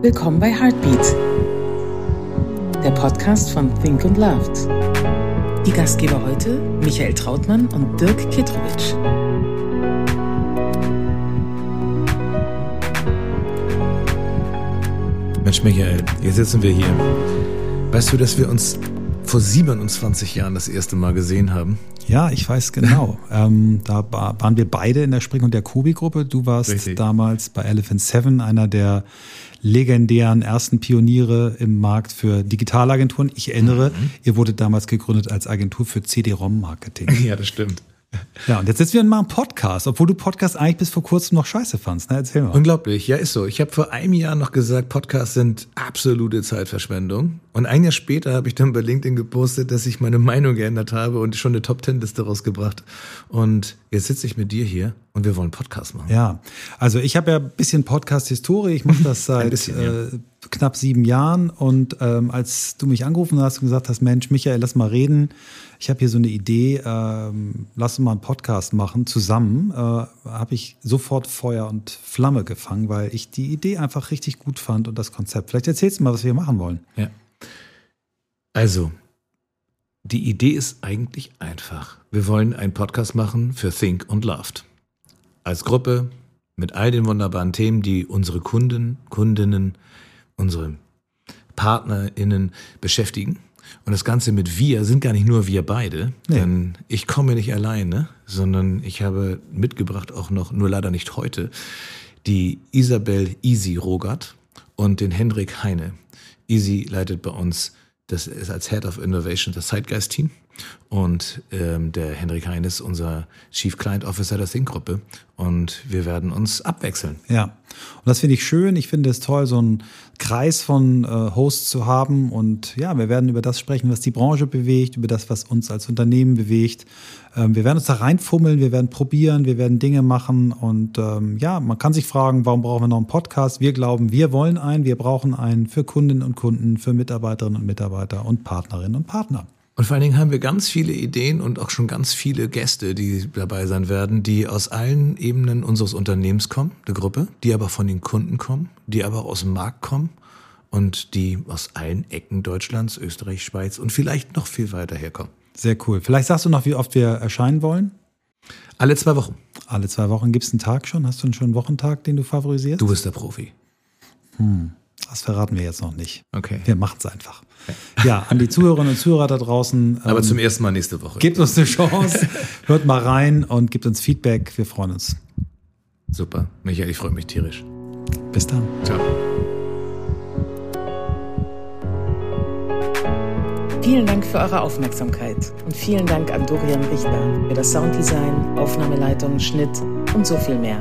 Willkommen bei Heartbeat, der Podcast von Think und Loved. Die Gastgeber heute Michael Trautmann und Dirk Kitrowitsch. Mensch, Michael, jetzt sitzen wir hier. Weißt du, dass wir uns vor 27 Jahren das erste Mal gesehen haben? Ja, ich weiß genau. ähm, da waren wir beide in der Spring- und der Kobi-Gruppe. Du warst Richtig. damals bei Elephant Seven, einer der legendären ersten Pioniere im Markt für Digitalagenturen. Ich erinnere, mhm. ihr wurdet damals gegründet als Agentur für CD-ROM-Marketing. Ja, das stimmt. Ja, und jetzt sitzen wir in einem Podcast, obwohl du Podcast eigentlich bis vor kurzem noch scheiße fandst. Ne? Erzähl mal. Unglaublich, ja, ist so. Ich habe vor einem Jahr noch gesagt, Podcasts sind absolute Zeitverschwendung. Und ein Jahr später habe ich dann bei LinkedIn gepostet, dass ich meine Meinung geändert habe und schon eine Top-Ten-Liste rausgebracht. Und jetzt sitze ich mit dir hier und wir wollen Podcast machen. Ja, also ich habe ja ein bisschen Podcast-Historie. Ich mache das seit bisschen, ja. Knapp sieben Jahren. Und ähm, als du mich angerufen hast und gesagt hast, Mensch, Michael, lass mal reden. Ich habe hier so eine Idee, ähm, lass mal einen Podcast machen zusammen. Äh, habe ich sofort Feuer und Flamme gefangen, weil ich die Idee einfach richtig gut fand und das Konzept. Vielleicht erzählst du mal, was wir machen wollen. Ja. Also, die Idee ist eigentlich einfach. Wir wollen einen Podcast machen für Think und Loved. Als Gruppe mit all den wunderbaren Themen, die unsere Kunden, Kundinnen, unsere PartnerInnen beschäftigen. Und das Ganze mit wir sind gar nicht nur wir beide, nee. denn ich komme nicht alleine, sondern ich habe mitgebracht auch noch, nur leider nicht heute, die Isabel Easy Rogert und den Hendrik Heine. Easy leitet bei uns das ist als Head of Innovation das Zeitgeist-Team. Und ähm, der Henrik Hein ist unser Chief Client Officer der Think-Gruppe. Und wir werden uns abwechseln. Ja, und das finde ich schön. Ich finde es toll, so einen Kreis von äh, Hosts zu haben. Und ja, wir werden über das sprechen, was die Branche bewegt, über das, was uns als Unternehmen bewegt. Ähm, wir werden uns da reinfummeln, wir werden probieren, wir werden Dinge machen. Und ähm, ja, man kann sich fragen, warum brauchen wir noch einen Podcast? Wir glauben, wir wollen einen, wir brauchen einen für Kundinnen und Kunden, für Mitarbeiterinnen und Mitarbeiter und Partnerinnen und Partner. Und vor allen Dingen haben wir ganz viele Ideen und auch schon ganz viele Gäste, die dabei sein werden, die aus allen Ebenen unseres Unternehmens kommen, der Gruppe, die aber von den Kunden kommen, die aber aus dem Markt kommen und die aus allen Ecken Deutschlands, Österreich, Schweiz und vielleicht noch viel weiter herkommen. Sehr cool. Vielleicht sagst du noch, wie oft wir erscheinen wollen? Alle zwei Wochen. Alle zwei Wochen. Gibt es einen Tag schon? Hast du schon einen Wochentag, den du favorisierst? Du bist der Profi. Hm. Das verraten wir jetzt noch nicht. Okay. Wir machen es einfach. Ja, an die Zuhörerinnen und Zuhörer da draußen. Aber ähm, zum ersten Mal nächste Woche. Gebt uns eine Chance, hört mal rein und gebt uns Feedback. Wir freuen uns. Super. Michael, ich freue mich tierisch. Bis dann. Ciao. Vielen Dank für eure Aufmerksamkeit und vielen Dank an Dorian Richter für das Sounddesign, Aufnahmeleitung, Schnitt und so viel mehr.